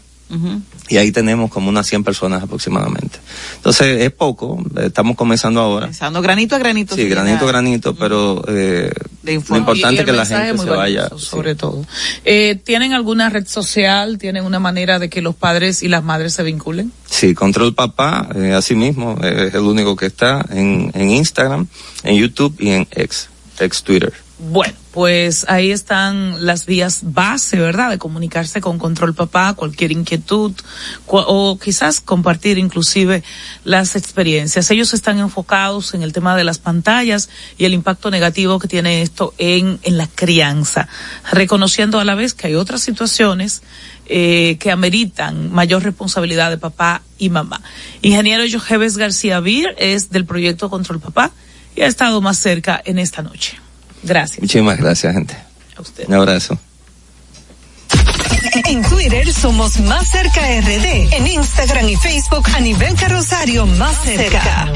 Y ahí tenemos como unas 100 personas aproximadamente. Entonces es poco, eh, estamos comenzando ahora. Pensando granito a granito. Sí, granito a granito, pero eh, de lo importante es que la gente se vaya. valioso, sobre todo. Eh, ¿Tienen alguna red social? ¿Tienen una manera de que los padres y las madres se vinculen? Sí, Control Papá, eh, así mismo, eh, es el único que está en, en Instagram, en YouTube y en X, ex Twitter. Bueno, pues ahí están las vías base, ¿verdad? De comunicarse con Control Papá, cualquier inquietud o quizás compartir inclusive las experiencias. Ellos están enfocados en el tema de las pantallas y el impacto negativo que tiene esto en, en la crianza, reconociendo a la vez que hay otras situaciones eh, que ameritan mayor responsabilidad de papá y mamá. Ingeniero Jojeves García Vir es del proyecto Control Papá y ha estado más cerca en esta noche. Gracias. Muchísimas gracias, gente. A usted. Un abrazo. En Twitter somos Más Cerca RD. En Instagram y Facebook a nivel carrosario Más Cerca.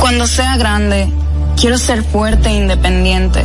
Cuando sea grande, quiero ser fuerte e independiente.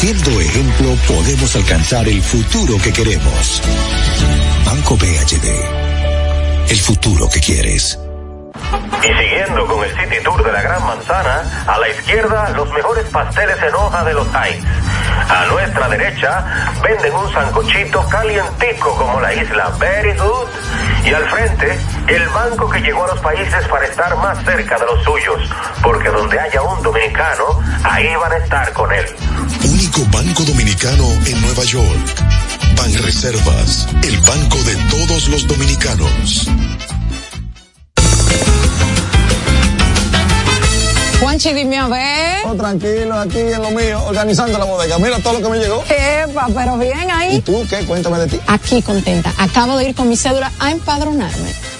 Siendo ejemplo, podemos alcanzar el futuro que queremos. Banco BHD. El futuro que quieres. Y siguiendo con el City Tour de la Gran Manzana, a la izquierda los mejores pasteles en hoja de los Times. A nuestra derecha venden un sancochito calientico como la isla Very Good. Y al frente, el banco que llegó a los países para estar más cerca de los suyos. Porque donde haya un dominicano, ahí van a estar con él. Único banco dominicano en Nueva York. Ban Reservas, el banco de todos los dominicanos. Juanchi, dime a ver. Oh, tranquilo, aquí en lo mío, organizando la bodega. Mira todo lo que me llegó. Epa, pero bien ahí. ¿Y tú qué? Cuéntame de ti. Aquí contenta. Acabo de ir con mi cédula a empadronarme.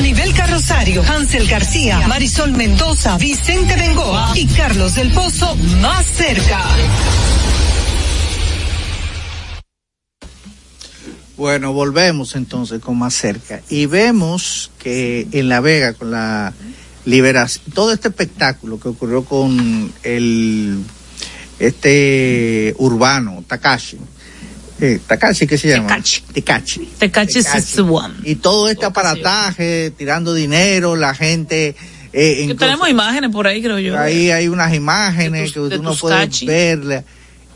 Anibel Carrosario, Hansel García, Marisol Mendoza, Vicente Bengoa y Carlos del Pozo más cerca. Bueno, volvemos entonces con más cerca y vemos que en La Vega con la liberación, todo este espectáculo que ocurrió con el este urbano Takashi, eh, Takashi, ¿qué se llama? Tekashi. Tekashi. Tekashi Sitsuwan. Y todo este aparataje, tirando dinero, la gente... Eh, tenemos imágenes por ahí, creo yo. Ahí hay unas imágenes tus- que uno puede verlas.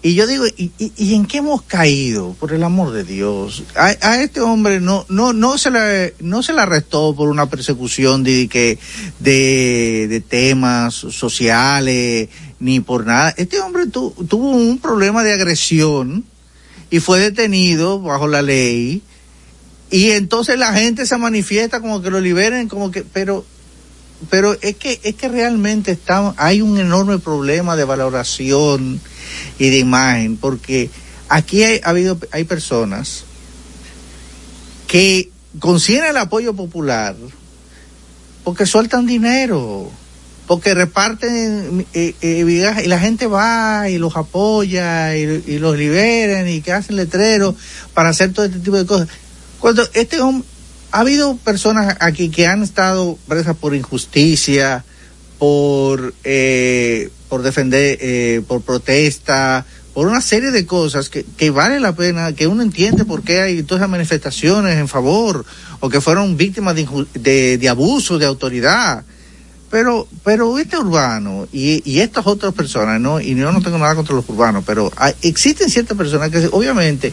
Y yo digo, ¿y, y, y en qué hemos caído? Por el amor de Dios. A, a este hombre no, no, no se le, no se le arrestó por una persecución de, que, de, de temas sociales, ni por nada. Este hombre tu- tuvo un problema de agresión y fue detenido bajo la ley. Y entonces la gente se manifiesta como que lo liberen, como que, pero, pero es que, es que realmente está, hay un enorme problema de valoración y de imagen, porque aquí hay, ha habido, hay personas que consiguen el apoyo popular porque sueltan dinero, porque reparten eh, eh, y la gente va y los apoya y, los liberan y que hacen letreros para hacer todo este tipo de cosas. Cuando este hombre, ha habido personas aquí que han estado presas por injusticia, por eh, por defender, eh, por protesta, por una serie de cosas que, que vale la pena, que uno entiende por qué hay todas esas manifestaciones en favor, o que fueron víctimas de, de, de abuso de autoridad. Pero, pero este urbano y, y estas otras personas, ¿no? Y yo no tengo nada contra los urbanos, pero existen ciertas personas que obviamente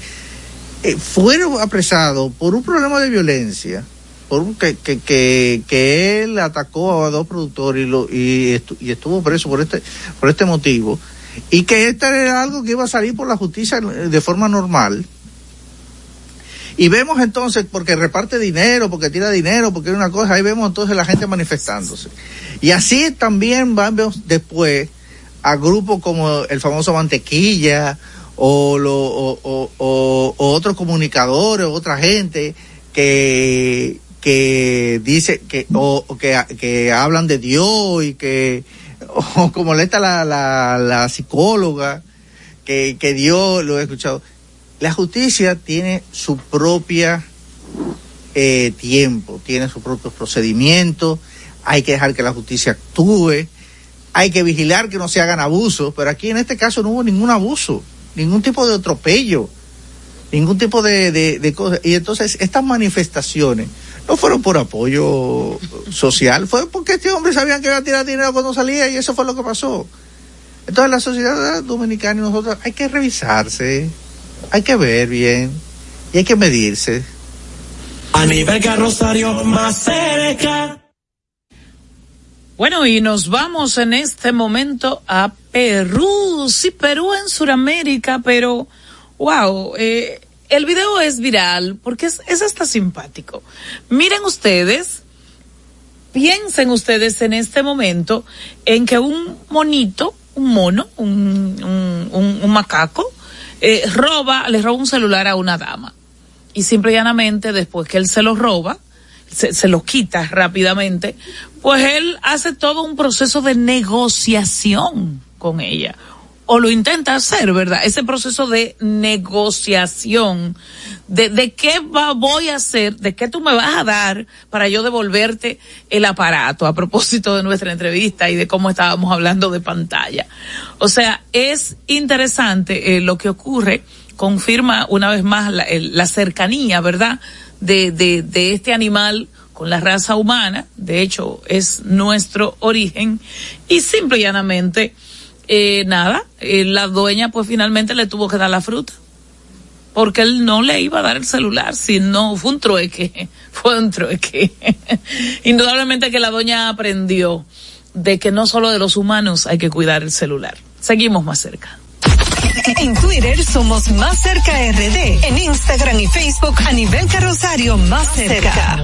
eh, fueron apresados por un problema de violencia, por que, que, que, que él atacó a dos productores y, lo, y, estu- y estuvo preso por este, por este motivo, y que este era algo que iba a salir por la justicia de forma normal. Y vemos entonces, porque reparte dinero, porque tira dinero, porque es una cosa, ahí vemos entonces la gente manifestándose. Y así también vamos después a grupos como el famoso Mantequilla, o, lo, o, o- o- otros comunicadores, otra gente que, que dice que, o que, que hablan de Dios y que, o como le está la, la, la psicóloga, que, que Dios lo he escuchado. La justicia tiene su propia eh, tiempo, tiene sus propios procedimientos, hay que dejar que la justicia actúe, hay que vigilar que no se hagan abusos, pero aquí en este caso no hubo ningún abuso, ningún tipo de atropello, ningún tipo de, de, de. Y entonces estas manifestaciones no fueron por apoyo social, fue porque este hombre sabía que iba a tirar dinero cuando salía y eso fue lo que pasó. Entonces la sociedad dominicana y nosotros hay que revisarse, hay que ver bien y hay que medirse. A nivel Rosario más cerca. Bueno, y nos vamos en este momento a Perú. Sí, Perú en Sudamérica, pero wow, eh, el video es viral porque es, es hasta simpático. Miren ustedes, piensen ustedes en este momento en que un monito, un mono, un, un, un- un macaco, eh, roba, le roba un celular a una dama. Y simple y llanamente, después que él se lo roba, se, se lo quita rápidamente, pues él hace todo un proceso de negociación con ella. O lo intenta hacer, ¿verdad? Ese proceso de negociación, de, de qué va, voy a hacer, de qué tú me vas a dar para yo devolverte el aparato, a propósito de nuestra entrevista y de cómo estábamos hablando de pantalla. O sea, es interesante eh, lo que ocurre, confirma una vez más la, la cercanía, ¿verdad? De, de, de este animal con la raza humana, de hecho es nuestro origen, y simple y llanamente, eh, nada, eh, la dueña pues finalmente le tuvo que dar la fruta, porque él no le iba a dar el celular, sino fue un trueque, fue un trueque. Indudablemente que la doña aprendió de que no solo de los humanos hay que cuidar el celular. Seguimos más cerca. En Twitter somos Más Cerca RD. En Instagram y Facebook a nivel carrosario Más Cerca.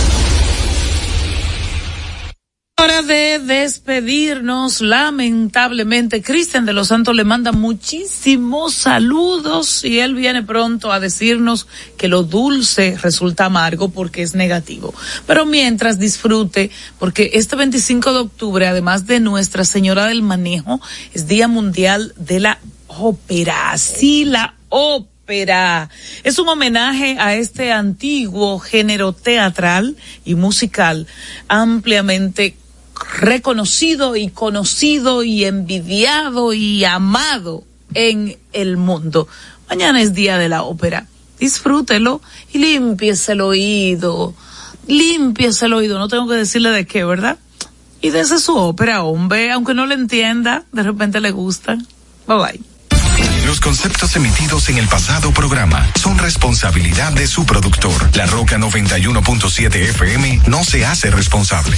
Hora de despedirnos, lamentablemente, Cristian de los Santos le manda muchísimos saludos y él viene pronto a decirnos que lo dulce resulta amargo porque es negativo. Pero mientras disfrute, porque este 25 de octubre, además de Nuestra Señora del Manejo, es Día Mundial de la Ópera. Sí, la ópera. Es un homenaje a este antiguo género teatral y musical ampliamente reconocido y conocido y envidiado y amado en el mundo. Mañana es día de la ópera. Disfrútelo y límpiese el oído. Límpiese el oído. No tengo que decirle de qué, ¿verdad? Y desde su ópera, hombre, aunque no le entienda, de repente le gusta. Bye bye. Los conceptos emitidos en el pasado programa son responsabilidad de su productor. La Roca 91.7 FM no se hace responsable.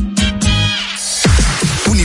Julia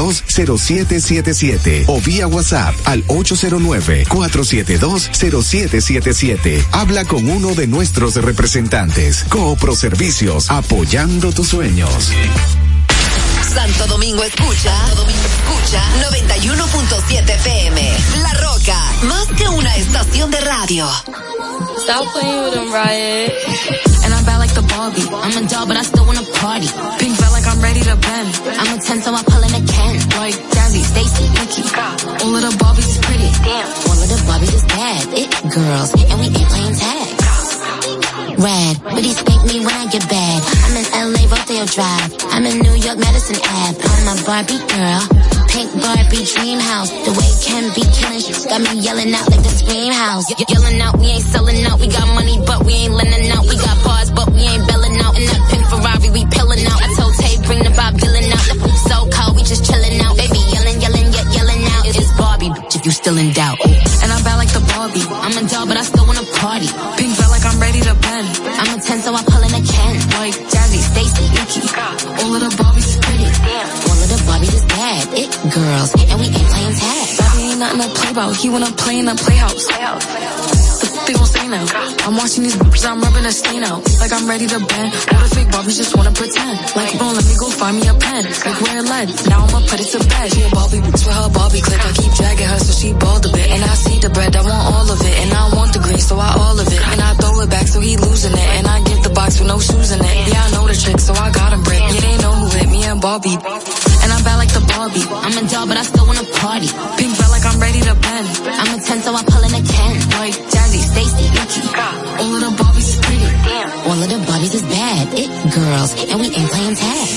809-472-0777 o vía WhatsApp al 809-472-0777. Habla con uno de nuestros representantes. Coopro Servicios, apoyando tus sueños. Santo Domingo escucha, Santo Domingo escucha 91.7 FM. La Roca, más que una estación de radio. Stop playing with them, Riot. And I'm bad like the Barbie. I'm a doll, but I still wanna party. Pink felt like I'm ready to bend. I'm a 10, so I pull in a Ken. Like Jazzy, Stacy, Nikki. All of the Barbies is pretty. Damn. All of the Barbies is bad. It girls, and we ain't playing tag. Red, but he spank me when I get bad. LA, Rodeo Drive. I'm in New York, Madison Ave. I'm a Barbie girl. Pink Barbie dream house. The way Ken be killing shit got me yelling out like the scream house. Ye- yelling out, we ain't selling out. We got money, but we ain't lending out. We got bars, but we ain't belling out. In that pink Ferrari, we pillin' out. I told Tay, bring the Bob Dylan out. The poop so cold, we just chillin' out. Baby yelling, yelling, yet yelling out. It's Barbie, bitch, if you still in doubt. And I'm bad like the Barbie. I'm a doll, but I still wanna party. Pink felt like I'm ready to bend. I'm a 10, so I pull in a Ken. Like Jazzy, girls, and we ain't playing tag. Bobby ain't nothing to play. He wanna play in the playhouse. What they gon' say now? I'm watching these bitches, I'm rubbing a stain out. Like I'm ready to bend. All the fake Barbies just wanna pretend. Like, bro, let me go find me a pen. Like where lead. Now I'ma put it to bed. She a Barbie bitch with her Barbie clip. I keep dragging her so she bald a bit. And I see the bread, I want all of it. And I want the green, so I all of it. And I throw it back so he losing it. And I give the box with no shoes in it. Yeah, I know the trick, so I got him brick. Yeah, they know who hit me and Barbie. And I'm bad like the Barbie. I'm a doll, but I still wanna party. Pink felt like I'm ready to bend. I'm a 10, so I pull in a Ken. Like Jazzy, Stacy, Nikki. All of the Barbies is pretty. Damn. All of the Barbies is bad. It girls, and we ain't playing tag.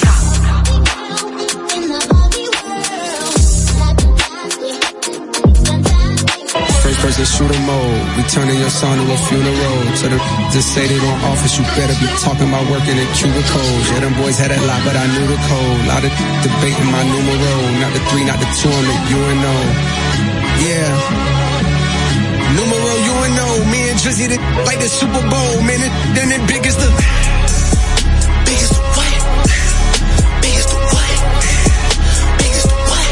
First person shooter mode. We turning your son to a funeral. To the just say they don't office, you better be talking about working in cubicles. Yeah, them boys had a lot, but I knew the code. Lot of debating my numero. Not the three, not the two, I'm the UNO. Yeah. Numero UNO. Me and Drizzy, the, like the Super Bowl. Man, it, then it big as the. Big as the what? Big as the what? Big as the what?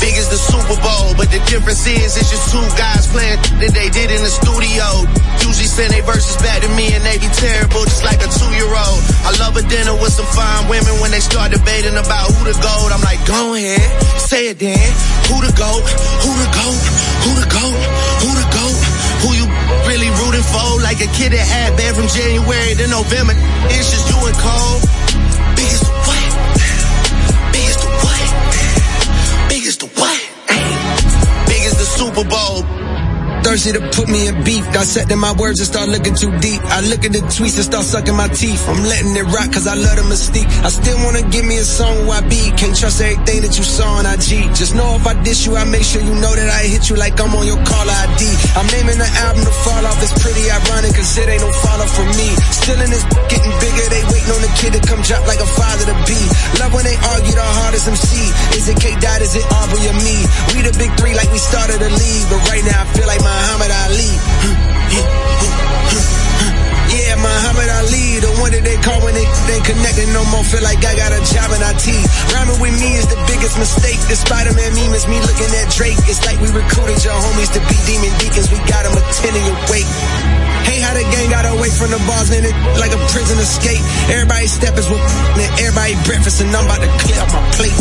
Big as the Super Bowl, but the difference is it's just two guys playing that they did in the studio. Usually send they verses back to me and they be terrible, just like a two-year-old. I love a dinner with some fine women when they start debating about who the goat. I'm like, go ahead, say it then. Who the goat? Who the goat? Who the goat? Who the goat? Who you really rooting for? Like a kid that had bad from January to November. It's just you and Cole. Big as the what? Big as the what? Big as what? Big as the Super Bowl. Thirsty to put me in beef. Dissecting my words and start looking too deep. I look at the tweets and start sucking my teeth. I'm letting it rock cause I love the mystique. I still wanna give me a song where I be. Can't trust everything that you saw on IG. Just know if I diss you, I make sure you know that I hit you like I'm on your caller ID. I'm naming the album to fall off. It's pretty ironic cause it ain't no follow for me. Still in this getting bigger. They waiting on the kid to come drop like a father to be. Love when they argue the hardest MC. Is it K Dot? Is it Aubrey or me? We the big three like we started a league. But right now I feel like Muhammad Ali. Yeah, Muhammad Ali, the one that they call when they, ain't connected no more. feel like I got a job in IT. Rhyming with me is the biggest mistake. The Spider-Man meme is me looking at Drake. It's like we recruited your homies to be demon deacons. We got them attending your wake. Hey, how the gang got away from the bars, man, it like a prison escape. Everybody step is with and everybody breakfast, and I'm about to clear up my plate.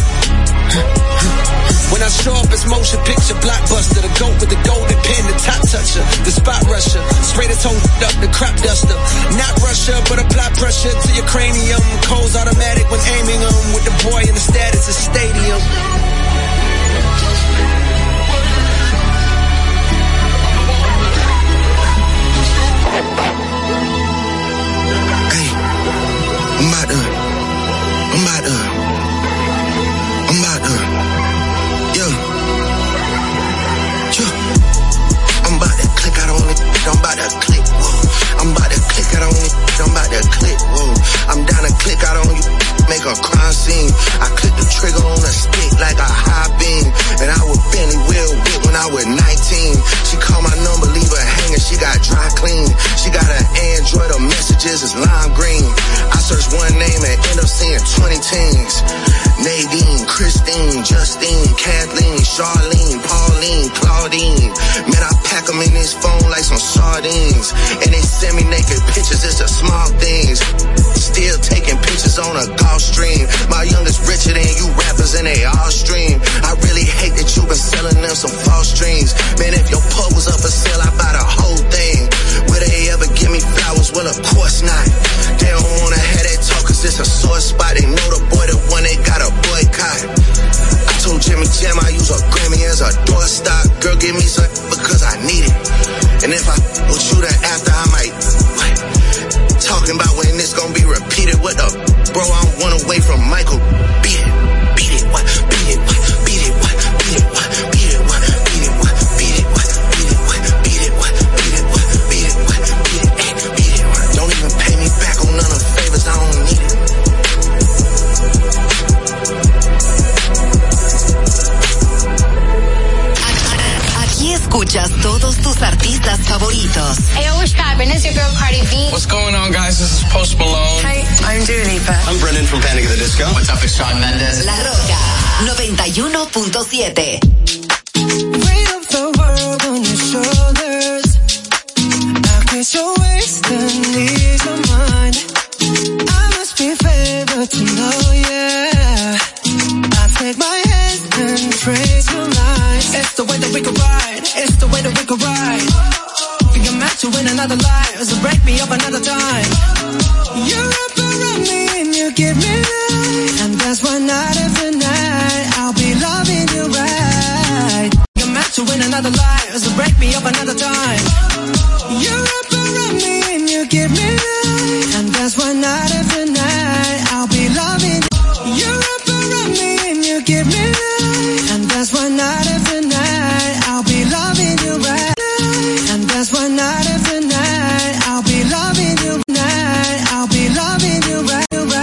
When I show up, it's motion picture blockbuster. The goat with the golden pen, the top toucher, the spot rusher. Spray the tone up, the crop duster. Not Russia, but apply pressure to your cranium. Coles automatic when aiming them. With the boy in the status of stadium. I'm about to click out on it, I'm about to click, whoa. I'm down to click out on you, make a crime scene. I click the trigger on a stick like a high beam. And I was Benny Will whip when I was 19. She called my number, leave her hanging, she got dry clean. She got an Android, her messages is lime green. I search one name and end up seeing 20 teens. Nadine, Christine, Justine, Kathleen, Charlene, Pauline, Claudine. Man, I pack them in this phone like some sardines. And they send me naked pictures, it's the small things. Still taking pictures on a golf stream. My youngest Richard than